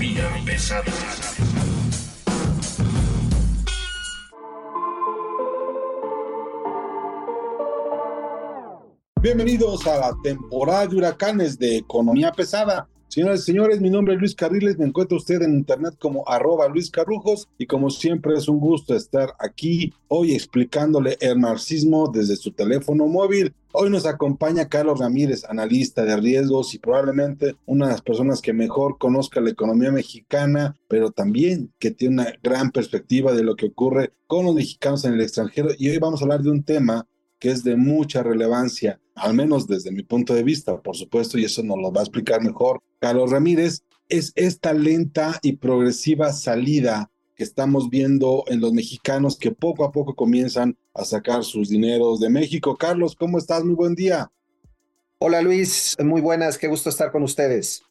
Pesada. Bienvenidos a la temporada de huracanes de Economía Pesada. Señoras y señores, mi nombre es Luis Carriles, me encuentra usted en internet como arroba Luis Carrujos y como siempre es un gusto estar aquí hoy explicándole el marxismo desde su teléfono móvil. Hoy nos acompaña Carlos Ramírez, analista de riesgos y probablemente una de las personas que mejor conozca la economía mexicana, pero también que tiene una gran perspectiva de lo que ocurre con los mexicanos en el extranjero. Y hoy vamos a hablar de un tema que es de mucha relevancia, al menos desde mi punto de vista, por supuesto, y eso nos lo va a explicar mejor Carlos Ramírez, es esta lenta y progresiva salida que estamos viendo en los mexicanos que poco a poco comienzan a sacar sus dineros de México. Carlos, ¿cómo estás? Muy buen día. Hola Luis, muy buenas, qué gusto estar con ustedes.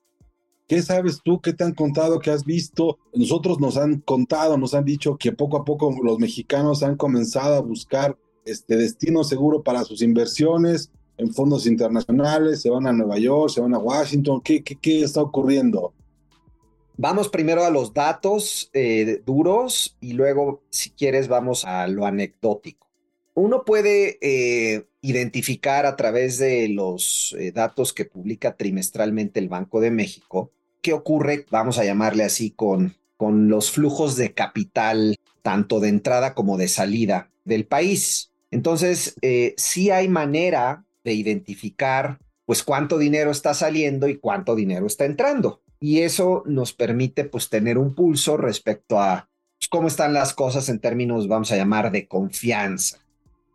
¿Qué sabes tú? ¿Qué te han contado? ¿Qué has visto? Nosotros nos han contado, nos han dicho que poco a poco los mexicanos han comenzado a buscar este destino seguro para sus inversiones en fondos internacionales, se van a Nueva York, se van a Washington, ¿qué, qué, está ocurriendo? Vamos primero a los datos eh, duros y luego, si quieres, vamos a lo anecdótico. Uno puede eh, identificar a través de los eh, datos que publica trimestralmente el Banco de México qué ocurre, vamos a llamarle así, con, con los flujos de capital, tanto de entrada como de salida del país. Entonces, eh, sí hay manera de identificar pues cuánto dinero está saliendo y cuánto dinero está entrando. Y eso nos permite pues tener un pulso respecto a pues, cómo están las cosas en términos, vamos a llamar, de confianza.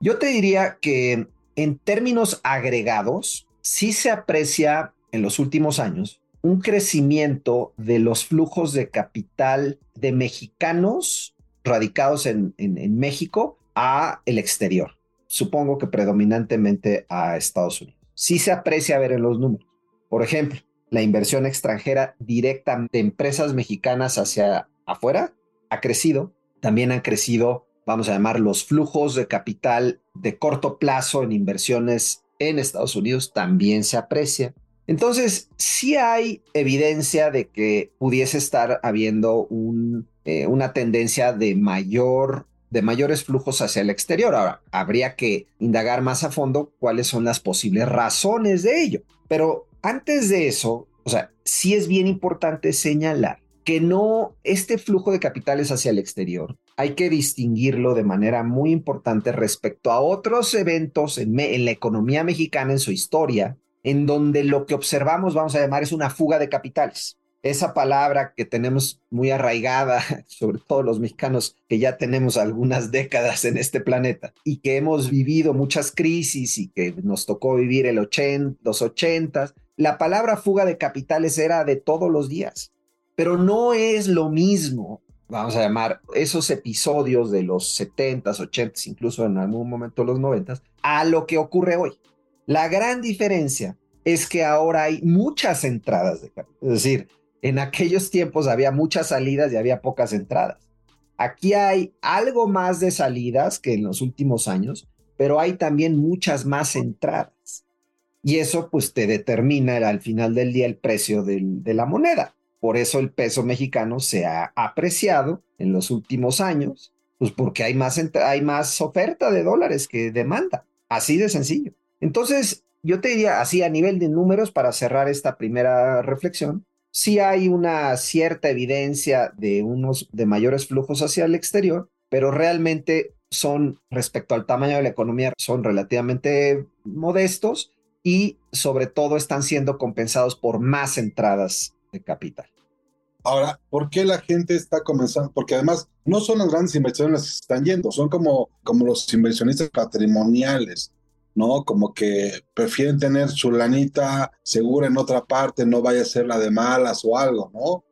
Yo te diría que en términos agregados, sí se aprecia en los últimos años un crecimiento de los flujos de capital de mexicanos radicados en, en México a el exterior. Supongo que predominantemente a Estados Unidos. Sí se aprecia ver en los números. Por ejemplo, la inversión extranjera directa de empresas mexicanas hacia afuera ha crecido. También han crecido, vamos a llamar, los flujos de capital de corto plazo en inversiones en Estados Unidos también se aprecia. Entonces, sí hay evidencia de que pudiese estar habiendo un, eh, una tendencia de mayor de mayores flujos hacia el exterior. Ahora, habría que indagar más a fondo cuáles son las posibles razones de ello. Pero antes de eso, o sea, sí es bien importante señalar que no este flujo de capitales hacia el exterior hay que distinguirlo de manera muy importante respecto a otros eventos en, en, la economía mexicana, en su historia, en donde lo que observamos, vamos a llamar, es una fuga de capitales esa palabra que tenemos muy arraigada, sobre todo los mexicanos que ya tenemos algunas décadas en este planeta y que hemos vivido muchas crisis y que nos tocó vivir el 80, los ochentas, la palabra fuga de capitales era de todos los días, pero no es lo mismo, vamos a llamar, esos episodios de los 70s, 80s, incluso en algún momento los 90s, a lo que ocurre hoy. La gran diferencia es que ahora hay muchas entradas de capital, es decir, en aquellos tiempos había muchas salidas y había pocas entradas. Aquí hay algo más de salidas que en los últimos años, pero hay también muchas más entradas. Y eso pues te determina al final del día el precio de la moneda. Por eso el peso mexicano se ha apreciado en los últimos años, pues porque hay más, hay más oferta de dólares que demanda. Así de sencillo. Entonces, yo te diría así a nivel de números para cerrar esta primera reflexión, sí hay una cierta evidencia de unos de mayores flujos hacia el exterior, pero realmente son respecto al tamaño de la economía son relativamente modestos y sobre todo están siendo compensados por más entradas de capital. Ahora, ¿por qué la gente está comenzando? Porque además no son las grandes inversiones las que están yendo, son como, como los inversionistas patrimoniales. ¿No? Como que prefieren tener su lanita segura en otra parte, no vaya a ser la de malas o algo, ¿no?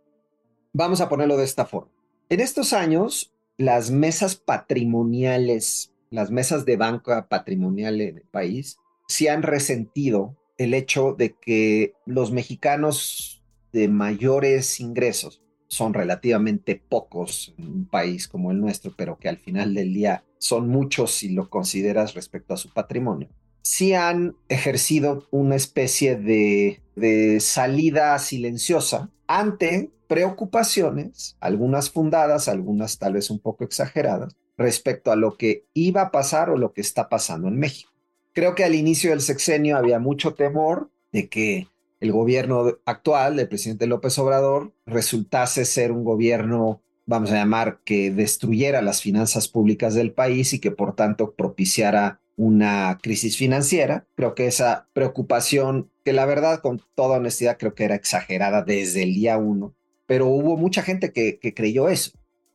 Vamos a ponerlo de esta forma. En estos años, las mesas patrimoniales, las mesas de banca patrimonial en el país, se han resentido el hecho de que los mexicanos de mayores ingresos son relativamente pocos en un país como el nuestro, pero que al final del día son muchos si lo consideras respecto a su patrimonio, sí han ejercido una especie de, de salida silenciosa ante preocupaciones, algunas fundadas, algunas tal vez un poco exageradas, respecto a lo que iba a pasar o lo que está pasando en México. Creo que al inicio del sexenio había mucho temor de que el gobierno actual del presidente López Obrador resultase ser un gobierno, vamos a llamar, que destruyera las finanzas públicas del país y que por tanto propiciara una crisis financiera. Creo que esa preocupación, que la verdad, con toda honestidad, creo que era exagerada desde el día uno, pero hubo mucha gente que, que creyó eso.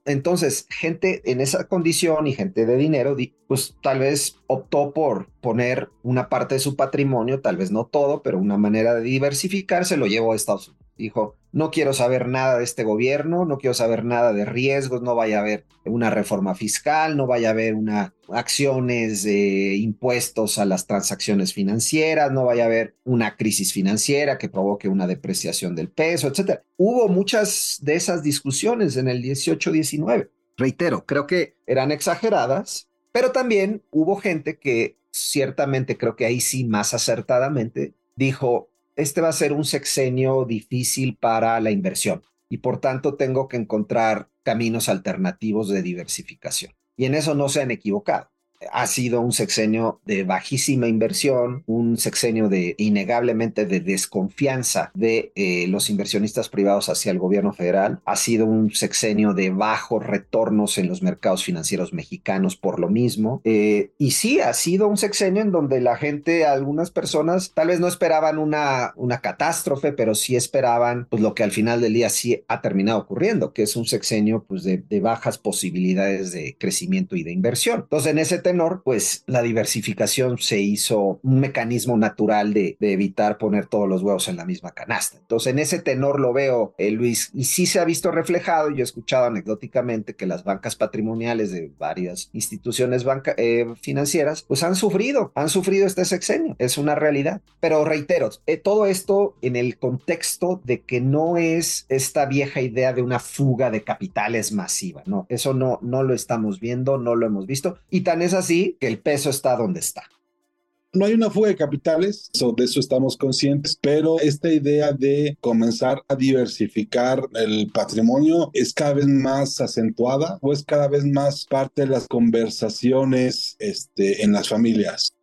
Entonces, gente en esa condición y gente de dinero, pues tal vez optó por poner una parte de su patrimonio, tal vez no todo, pero una manera de diversificarse lo llevó a Estados Unidos. Dijo, no quiero saber nada de este gobierno, no quiero saber nada de riesgos, no vaya a haber una reforma fiscal, no vaya a haber una acciones de impuestos a las transacciones financieras, no vaya a haber una crisis financiera que provoque una depreciación del peso, etcétera. Hubo muchas de esas discusiones en el 18-19. Reitero, creo que eran exageradas, pero también hubo gente que ciertamente creo que ahí sí más acertadamente dijo, este va a ser un sexenio difícil para la inversión y por tanto tengo que encontrar caminos alternativos de diversificación. Y en eso no se han equivocado ha sido un sexenio de bajísima inversión, un sexenio de innegablemente de desconfianza de eh, los inversionistas privados hacia el gobierno federal, ha sido un sexenio de bajos retornos en los mercados financieros mexicanos por lo mismo. Eh, y sí, ha sido un sexenio en donde la gente, algunas personas tal vez no esperaban una, una catástrofe, pero sí esperaban pues, lo que al final del día sí ha terminado ocurriendo, que es un sexenio pues, de, de bajas posibilidades de crecimiento y de inversión. Entonces, en ese tenor, pues la diversificación se hizo un mecanismo natural de, evitar poner todos los huevos en la misma canasta. Entonces, en ese tenor lo veo, eh, Luis, y sí se ha visto reflejado. Yo he escuchado anecdóticamente que las bancas patrimoniales de varias instituciones eh, financieras, pues han sufrido, han sufrido este sexenio. Es una realidad. Pero reitero, eh, todo esto en el contexto de que no es esta vieja idea de una fuga de capitales masiva, no, eso no, no lo estamos viendo, no lo hemos visto. Y tan es así que el peso está donde está. No hay una fuga de capitales, de eso estamos conscientes, pero esta idea de comenzar a diversificar el patrimonio es cada vez más acentuada o es cada vez más parte de las conversaciones este, en las familias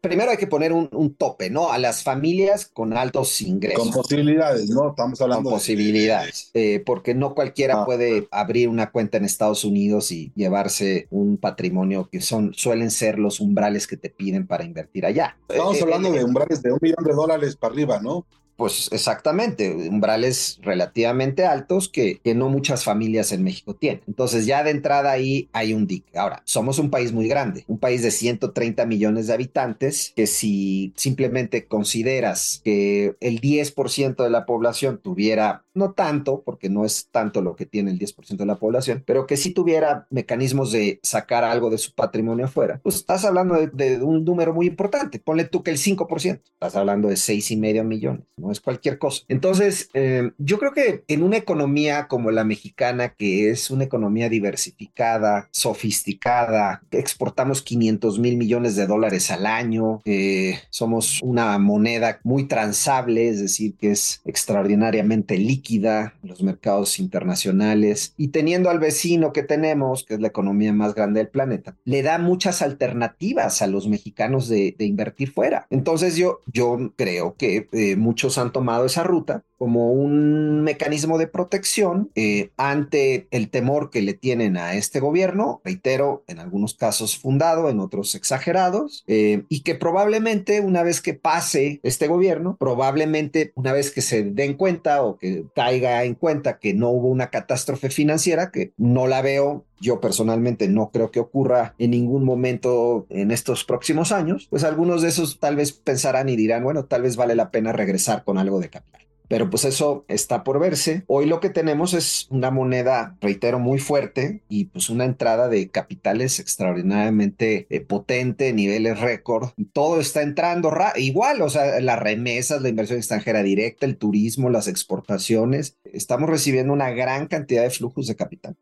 primero hay que poner un, tope, ¿no? A las familias con altos ingresos. Con posibilidades, ¿no? Estamos hablando con posibilidades, eh, porque no cualquiera ah. puede abrir una cuenta en Estados Unidos y llevarse un patrimonio que son suelen ser los umbrales que te piden para invertir allá. Estamos eh, hablando de eh, umbrales de un millón de dólares para arriba, ¿no? Pues exactamente, umbrales relativamente altos que, que no muchas familias en México tienen. Entonces ya de entrada ahí hay un dique. Ahora, somos un país muy grande, un país de 130 millones de habitantes, que si simplemente consideras que el 10% de la población tuviera, no tanto, porque no es tanto lo que tiene el 10% de la población, pero que si tuviera mecanismos de sacar algo de su patrimonio afuera, pues estás hablando de, un número muy importante. Ponle tú que el 5%, estás hablando de 6 y medio millones. ¿no? Es cualquier cosa. Entonces, eh, yo creo que en una economía como la mexicana, que es una economía diversificada, sofisticada, exportamos 500 mil millones de dólares al año, eh, somos una moneda muy transable, es decir, que es extraordinariamente líquida en los mercados internacionales, y teniendo al vecino que tenemos, que es la economía más grande del planeta, le da muchas alternativas a los mexicanos de, invertir fuera. Entonces yo, yo creo que eh, muchos han tomado esa ruta como un mecanismo de protección eh, ante el temor que le tienen a este gobierno, reitero, en algunos casos fundado, en otros exagerados, eh, y que probablemente una vez que pase este gobierno, probablemente una vez que se den cuenta o que caiga en cuenta que no hubo una catástrofe financiera, que no la veo yo personalmente no creo que ocurra en ningún momento en estos próximos años, pues algunos de esos tal vez pensarán y dirán, bueno, tal vez vale la pena regresar con algo de capital. Pero pues eso está por verse. Hoy lo que tenemos es una moneda, reitero, muy fuerte y pues una entrada de capitales extraordinariamente eh, potente, niveles récord. Todo está entrando igual, o sea, las remesas, la inversión extranjera directa, el turismo, las exportaciones. Estamos recibiendo una gran cantidad de flujos de capital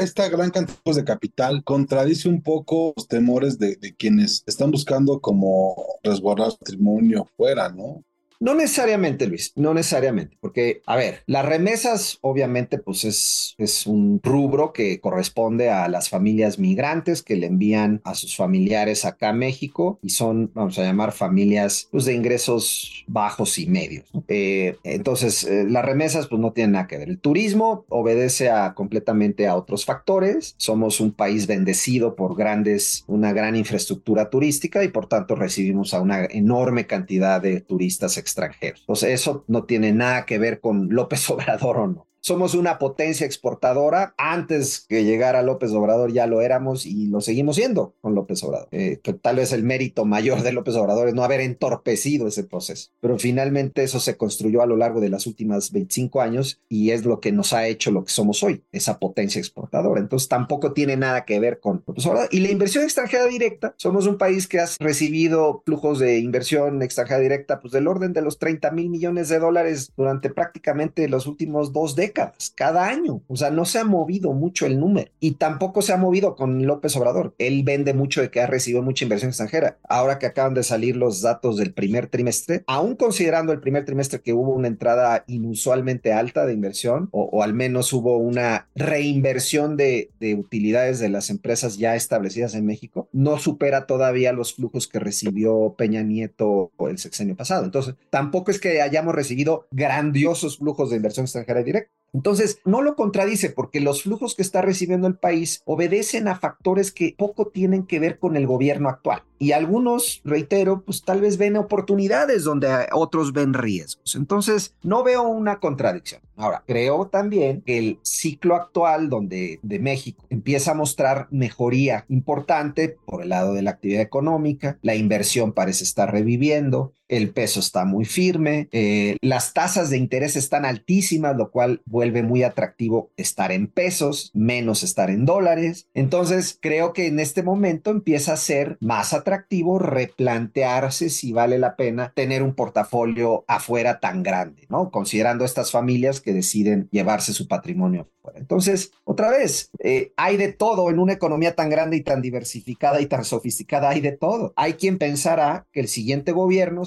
esta gran cantidad de capital contradice un poco los temores de, quienes están buscando como resguardar patrimonio fuera, ¿no? No necesariamente, Luis, no necesariamente, porque, a ver, las remesas obviamente pues es, es un rubro que corresponde a las familias migrantes que le envían a sus familiares acá a México y son, vamos a llamar, familias pues, de ingresos bajos y medios. Eh, entonces, eh, las remesas pues no tienen nada que ver. El turismo obedece a, completamente a otros factores. Somos un país bendecido por grandes, una gran infraestructura turística y por tanto recibimos a una enorme cantidad de turistas extranjeros extranjeros. Sea, eso no tiene nada que ver con López Obrador o no somos una potencia exportadora. Antes que llegara López Obrador ya lo éramos y lo seguimos siendo con López Obrador. Eh, tal vez el mérito mayor de López Obrador es no haber entorpecido ese proceso. Pero finalmente eso se construyó a lo largo de las últimas 25 años y es lo que nos ha hecho lo que somos hoy, esa potencia exportadora. Entonces tampoco tiene nada que ver con López Obrador. Y la inversión extranjera directa, somos un país que ha recibido flujos de inversión extranjera directa pues del orden de los 30 mil millones de dólares durante prácticamente los últimos dos décadas cada año. O sea, no se ha movido mucho el número y tampoco se ha movido con López Obrador. Él vende mucho de que ha recibido mucha inversión extranjera. Ahora que acaban de salir los datos del primer trimestre, aún considerando el primer trimestre que hubo una entrada inusualmente alta de inversión o, al menos hubo una reinversión de, de utilidades de las empresas ya establecidas en México, no supera todavía los flujos que recibió Peña Nieto el sexenio pasado. Entonces, tampoco es que hayamos recibido grandiosos flujos de inversión extranjera directa. Entonces, no lo contradice porque los flujos que está recibiendo el país obedecen a factores que poco tienen que ver con el gobierno actual. Y algunos, reitero, pues tal vez ven oportunidades donde otros ven riesgos. Entonces, no veo una contradicción. Ahora, creo también que el ciclo actual donde de México empieza a mostrar mejoría importante por el lado de la actividad económica, la inversión parece estar reviviendo, el peso está muy firme, eh, las tasas de interés están altísimas, lo cual vuelve muy atractivo estar en pesos, menos estar en dólares. Entonces, creo que en este momento empieza a ser más atractivo replantearse si vale la pena tener un portafolio afuera tan grande, ¿no? Considerando estas familias que deciden llevarse su patrimonio afuera. Entonces, otra vez, eh, hay de todo en una economía tan grande y tan diversificada y tan sofisticada, hay de todo. Hay quien pensará que el siguiente gobierno,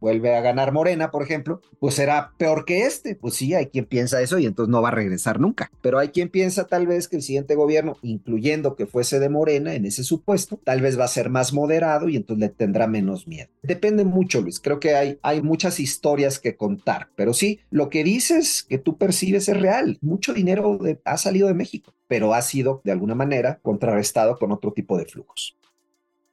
vuelve a ganar Morena, por ejemplo, pues será peor que este. Pues sí, hay quien piensa eso y entonces no va a regresar nunca. Pero hay quien piensa tal vez que el siguiente gobierno, incluyendo que fuese de Morena en ese supuesto, tal vez va a ser más moderado y entonces le tendrá menos miedo. Depende mucho, Luis. Creo que hay, hay muchas historias que contar, pero sí, lo que dices que tú percibes es real. Mucho dinero ha salido de México, pero ha sido de alguna manera contrarrestado con otro tipo de flujos.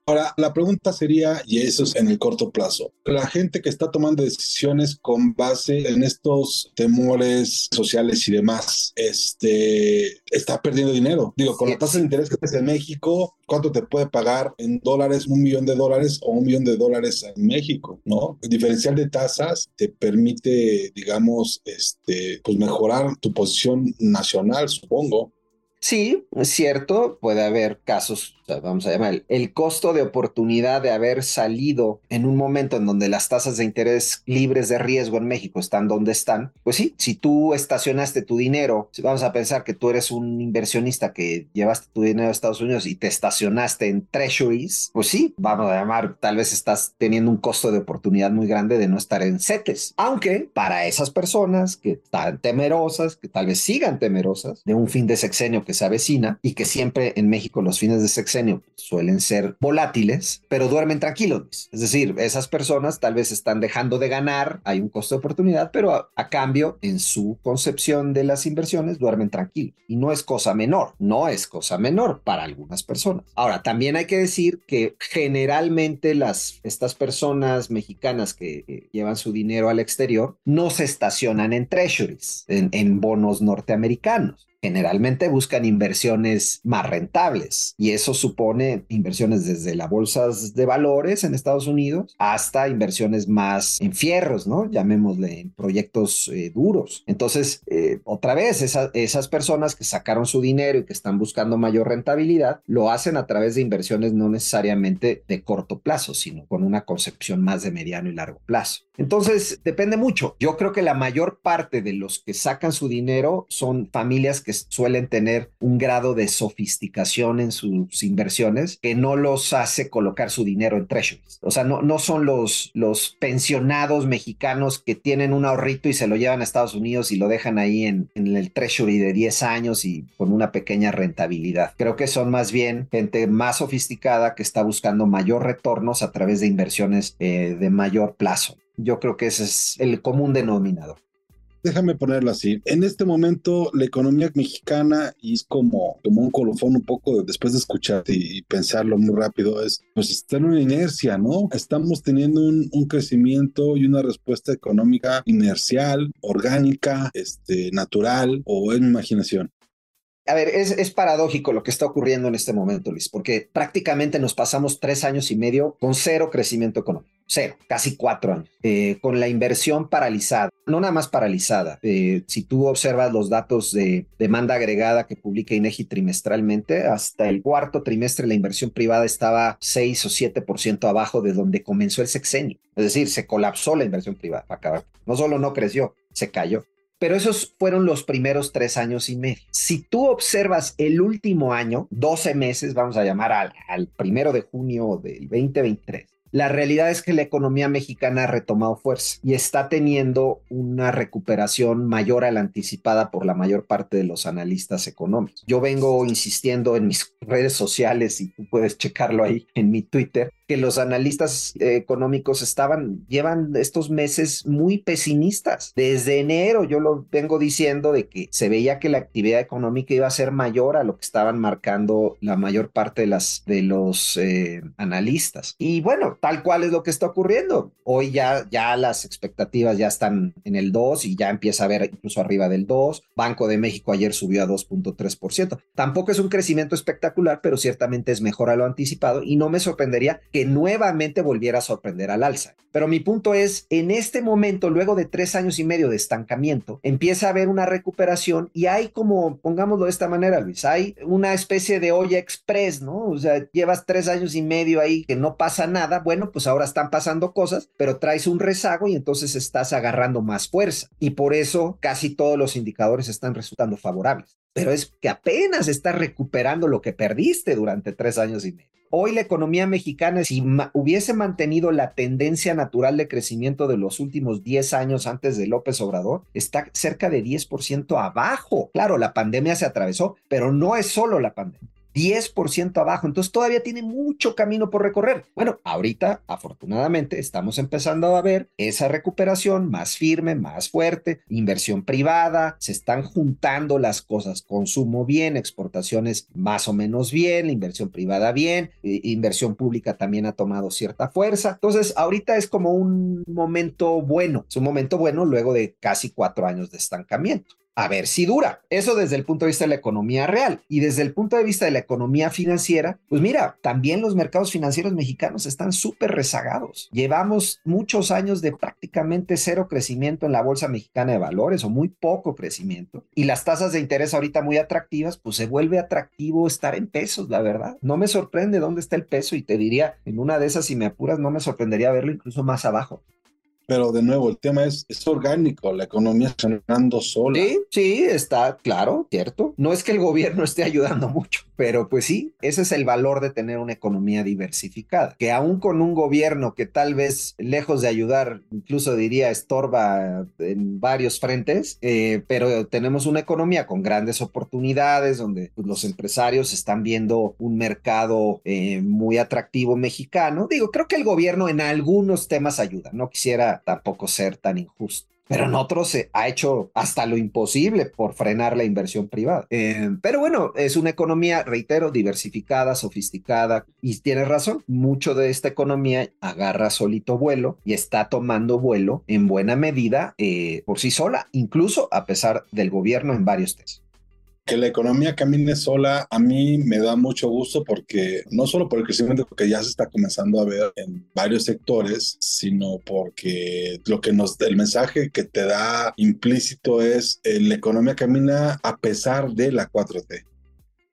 Ahora, la pregunta sería, y eso es en el corto plazo, la gente que está tomando decisiones con base en estos temores sociales y demás, este, está perdiendo dinero. Digo, con la tasa de interés que es en México, ¿cuánto te puede pagar en dólares? Un millón de dólares o un millón de dólares en México, ¿no? El diferencial de tasas te permite, digamos, este, pues mejorar tu posición nacional, supongo. Sí, es cierto, puede haber casos vamos a llamar, el costo de oportunidad de haber salido en un momento en donde las tasas de interés libres de riesgo en México están donde están, pues sí, si tú estacionaste tu dinero, vamos a pensar que tú eres un inversionista que llevaste tu dinero a Estados Unidos y te estacionaste en treasuries, pues sí, vamos a llamar, tal vez estás teniendo un costo de oportunidad muy grande de no estar en CETES. Aunque para esas personas que están temerosas, que tal vez sigan temerosas de un fin de sexenio que se avecina y que siempre en México los fines de sexenio suelen ser volátiles, pero duermen tranquilos. Es decir, esas personas tal vez están dejando de ganar, hay un costo de oportunidad, pero a, cambio, en su concepción de las inversiones, duermen tranquilos. Y no es cosa menor, no es cosa menor para algunas personas. Ahora, también hay que decir que generalmente las, estas personas mexicanas que llevan su dinero al exterior no se estacionan en treasuries, en bonos norteamericanos generalmente buscan inversiones más rentables y eso supone inversiones desde las bolsas de valores en Estados Unidos hasta inversiones más en fierros, ¿no? Llamémosle en proyectos eh, duros. Entonces, eh, otra vez, esas personas que sacaron su dinero y que están buscando mayor rentabilidad, lo hacen a través de inversiones no necesariamente de corto plazo, sino con una concepción más de mediano y largo plazo. Entonces, depende mucho. Yo creo que la mayor parte de los que sacan su dinero son familias que suelen tener un grado de sofisticación en sus inversiones que no los hace colocar su dinero en treasuries. O sea, no, no son los, los pensionados mexicanos que tienen un ahorrito y se lo llevan a Estados Unidos y lo dejan ahí en, en el treasury de 10 años y con una pequeña rentabilidad. Creo que son más bien gente más sofisticada que está buscando mayor retornos a través de inversiones eh, de mayor plazo. Yo creo que ese es el común denominador. Déjame ponerlo así. En este momento, la economía mexicana, es como, como un colofón un poco después de escuchar y, pensarlo muy rápido, es pues está en una inercia, ¿no? Estamos teniendo un, crecimiento y una respuesta económica inercial, orgánica, este, natural o en imaginación a ver, es, paradójico lo que está ocurriendo en este momento, Luis, porque prácticamente nos pasamos tres años y medio con cero crecimiento económico, cero, casi cuatro años, eh, con la inversión paralizada, no nada más paralizada. Eh, si tú observas los datos de demanda agregada que publica INEGI trimestralmente, hasta el cuarto trimestre la inversión privada estaba 6 o 7% abajo de donde comenzó el sexenio. Es decir, se colapsó la inversión privada. No solo no creció, se cayó. Pero esos fueron los primeros tres años y medio. Si tú observas el último año, 12 meses, vamos a llamar al, al primero de junio del 2023, la realidad es que la economía mexicana ha retomado fuerza y está teniendo una recuperación mayor a la anticipada por la mayor parte de los analistas económicos. Yo vengo insistiendo en mis redes sociales y tú puedes checarlo ahí en mi Twitter que los analistas económicos estaban, llevan estos meses muy pesimistas. Desde enero yo lo vengo diciendo de que se veía que la actividad económica iba a ser mayor a lo que estaban marcando la mayor parte de, las, de los eh, analistas. Y bueno, tal cual es lo que está ocurriendo. Hoy ya, ya las expectativas ya están en el 2 y ya empieza a ver incluso arriba del 2. Banco de México ayer subió a 2.3%. Tampoco es un crecimiento espectacular, pero ciertamente es mejor a lo anticipado y no me sorprendería que nuevamente volviera a sorprender al alza. Pero mi punto es, en este momento, luego de tres años y medio de estancamiento, empieza a haber una recuperación y hay como, pongámoslo de esta manera, Luis, hay una especie de olla express, ¿no? O sea, llevas tres años y medio ahí que no pasa nada, bueno, pues ahora están pasando cosas, pero traes un rezago y entonces estás agarrando más fuerza. Y por eso casi todos los indicadores están resultando favorables. Pero es que apenas estás recuperando lo que perdiste durante tres años y medio. Hoy la economía mexicana, si hubiese mantenido la tendencia natural de crecimiento de los últimos 10 años antes de López Obrador, está cerca de 10% abajo. Claro, la pandemia se atravesó, pero no es solo la pandemia. 10% abajo, entonces todavía tiene mucho camino por recorrer. Bueno, ahorita afortunadamente estamos empezando a ver esa recuperación más firme, más fuerte, inversión privada, se están juntando las cosas, consumo bien, exportaciones más o menos bien, inversión privada bien, inversión pública también ha tomado cierta fuerza. Entonces, ahorita es como un momento bueno, es un momento bueno luego de casi cuatro años de estancamiento a ver si dura. Eso desde el punto de vista de la economía real y desde el punto de vista de la economía financiera, pues mira, también los mercados financieros mexicanos están súper rezagados. Llevamos muchos años de prácticamente cero crecimiento en la Bolsa Mexicana de Valores o muy poco crecimiento y las tasas de interés ahorita muy atractivas, pues se vuelve atractivo estar en pesos, la verdad. No me sorprende dónde está el peso y te diría, en una de esas, si me apuras, no me sorprendería verlo incluso más abajo. Pero de nuevo, el tema es, es orgánico, la economía está funcionando sola. Sí, sí, está claro, cierto. No es que el gobierno esté ayudando mucho, pero pues sí, ese es el valor de tener una economía diversificada, que aún con un gobierno que tal vez lejos de ayudar, incluso diría estorba en varios frentes, eh, pero tenemos una economía con grandes oportunidades donde pues, los empresarios están viendo un mercado eh, muy atractivo mexicano. Digo, creo que el gobierno en algunos temas ayuda, no quisiera tampoco ser tan injusto pero en otros se ha hecho hasta lo imposible por frenar la inversión privada. Eh, pero bueno, es una economía, reitero, diversificada, sofisticada, y tienes razón, mucho de esta economía agarra solito vuelo y está tomando vuelo en buena medida eh, por sí sola, incluso a pesar del gobierno en varios test que la economía camine sola a mí me da mucho gusto porque no solo por el crecimiento que ya se está comenzando a ver en varios sectores, sino porque lo que nos el mensaje que te da implícito es eh, la economía camina a pesar de la 4T.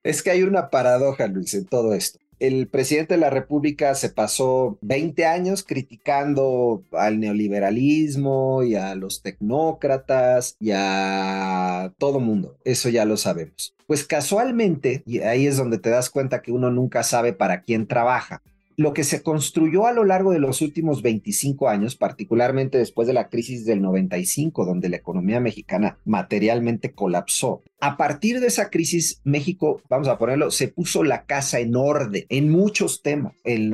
Es que hay una paradoja, Luis, en todo esto el presidente de la República se pasó 20 años criticando al neoliberalismo y a los tecnócratas y a todo mundo. Eso ya lo sabemos. Pues casualmente, y ahí es donde te das cuenta que uno nunca sabe para quién trabaja, lo que se construyó a lo largo de los últimos 25 años, particularmente después de la crisis del 95, donde la economía mexicana materialmente colapsó, a partir de esa crisis, México, vamos a ponerlo, se puso la casa en orden en muchos temas, en,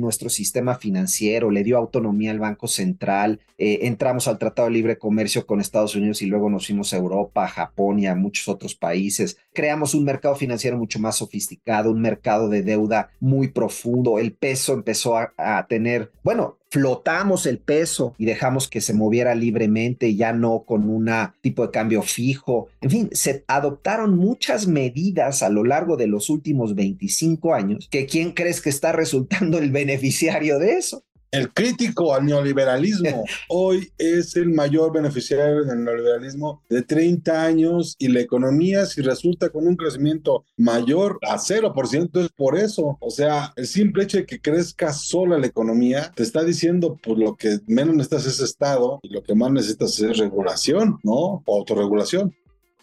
nuestro sistema financiero, le dio autonomía al Banco Central, eh, entramos al Tratado de Libre Comercio con Estados Unidos y luego nos fuimos a Europa, a Japón y a muchos otros países. Creamos un mercado financiero mucho más sofisticado, un mercado de deuda muy profundo, el peso empezó a tener, bueno, flotamos el peso y dejamos que se moviera libremente, ya no con un tipo de cambio fijo. En fin, se adoptaron muchas medidas a lo largo de los últimos 25 años que quién crees que está resultando el beneficiario de eso? El crítico al neoliberalismo hoy es el mayor beneficiario del neoliberalismo de 30 años y la economía si resulta con un crecimiento mayor a 0% es por eso. O sea, el simple hecho de que crezca sola la economía te está diciendo pues lo que menos necesitas es Estado y lo que más necesitas es regulación, ¿no? O autorregulación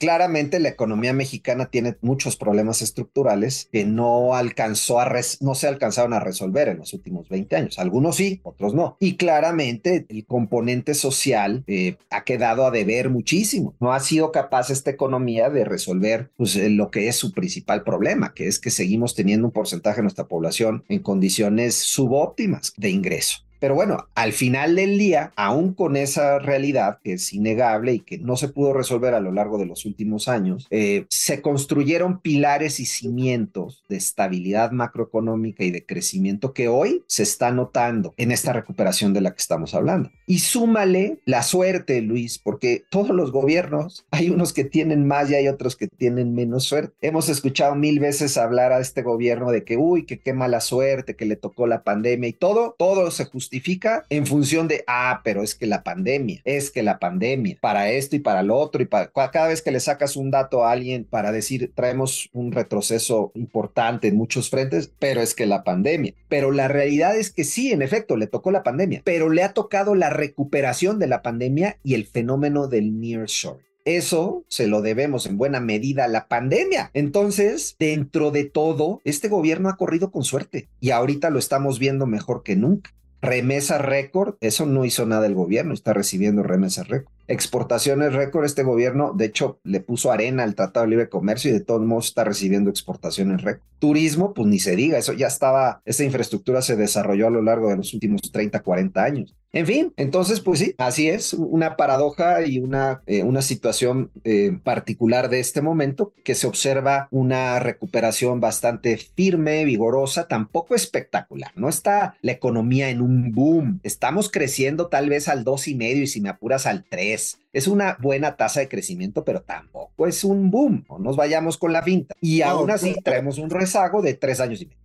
claramente la economía mexicana tiene muchos problemas estructurales que no alcanzó a no se alcanzaron a resolver en los últimos 20 años. Algunos sí, otros no. Y claramente el componente social eh, ha quedado a deber muchísimo. No ha sido capaz esta economía de resolver pues, eh, lo que es su principal problema, que es que seguimos teniendo un porcentaje de nuestra población en condiciones subóptimas de ingreso. Pero bueno, al final del día, aún con esa realidad que es innegable y que no se pudo resolver a lo largo de los últimos años, eh, se construyeron pilares y cimientos de estabilidad macroeconómica y de crecimiento que hoy se está notando en esta recuperación de la que estamos hablando. Y súmale la suerte, Luis, porque todos los gobiernos, hay unos que tienen más y hay otros que tienen menos suerte. Hemos escuchado mil veces hablar a este gobierno de que, uy, que qué mala suerte, que le tocó la pandemia y todo, todo se justifica justifica en función de, ah, pero es que la pandemia, es que la pandemia, para esto y para lo otro, y para cada vez que le sacas un dato a alguien para decir, traemos un retroceso importante en muchos frentes, pero es que la pandemia. Pero la realidad es que sí, en efecto, le tocó la pandemia, pero le ha tocado la recuperación de la pandemia y el fenómeno del nearshore. Eso se lo debemos en buena medida a la pandemia. Entonces, dentro de todo, este gobierno ha corrido con suerte y ahorita lo estamos viendo mejor que nunca remesa récord, eso no hizo nada el gobierno, está recibiendo remesas récord. Exportaciones récord, este gobierno de hecho le puso arena al Tratado de Libre Comercio y de todos modos está recibiendo exportaciones récord. Turismo, pues ni se diga, eso ya estaba, esta infraestructura se desarrolló a lo largo de los últimos 30, 40 años. En fin, entonces, pues sí, así es, una paradoja y una, eh, una situación eh, particular de este momento, que se observa una recuperación bastante firme, vigorosa, tampoco espectacular. No está la economía en un boom. Estamos creciendo tal vez al dos y medio y si me apuras al 3. Es una buena tasa de crecimiento, pero tampoco es un boom. No nos vayamos con la finta. Y aún así traemos un rezago de tres años y medio.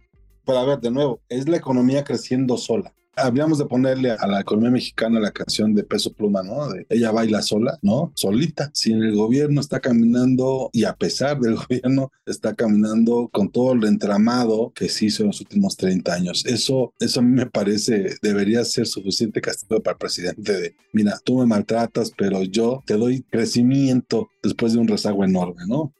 Pero a ver, de nuevo, es la economía creciendo sola habríamos de ponerle a la economía mexicana la canción de peso pluma, ¿no? De ella baila sola, ¿no? Solita. Si el gobierno está caminando y a pesar del gobierno está caminando con todo el entramado que se hizo en los últimos 30 años. Eso, eso a mí me parece debería ser suficiente castigo para el presidente de, mira, tú me maltratas, pero yo te doy crecimiento después de un rezago enorme, ¿no?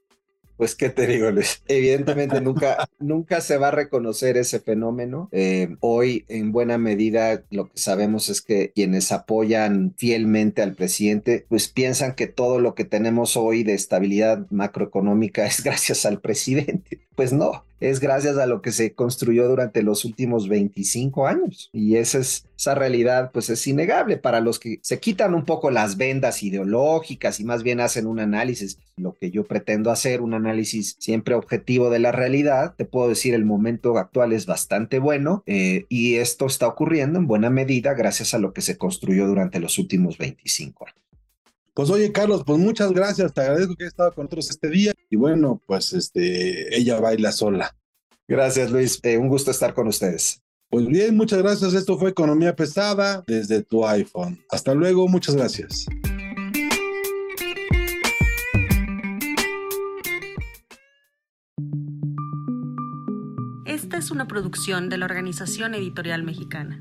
Pues, ¿qué te digo, Luis? Evidentemente nunca, nunca se va a reconocer ese fenómeno. Eh, hoy, en buena medida, lo que sabemos es que quienes apoyan fielmente al presidente, pues piensan que todo lo que tenemos hoy de estabilidad macroeconómica es gracias al presidente. Pues no, es gracias a lo que se construyó durante los últimos 25 años. Y esa, es, esa realidad pues es innegable para los que se quitan un poco las vendas ideológicas y más bien hacen un análisis, lo que yo pretendo hacer, un análisis siempre objetivo de la realidad. Te puedo decir, el momento actual es bastante bueno eh, y esto está ocurriendo en buena medida gracias a lo que se construyó durante los últimos 25 años. Pues oye, Carlos, pues muchas gracias, te agradezco que hayas estado con nosotros este día y bueno, pues este, ella baila sola. Gracias, Luis, eh, un gusto estar con ustedes. Pues bien, muchas gracias. Esto fue Economía Pesada desde tu iPhone. Hasta luego, muchas gracias. Esta es una producción de la Organización Editorial Mexicana.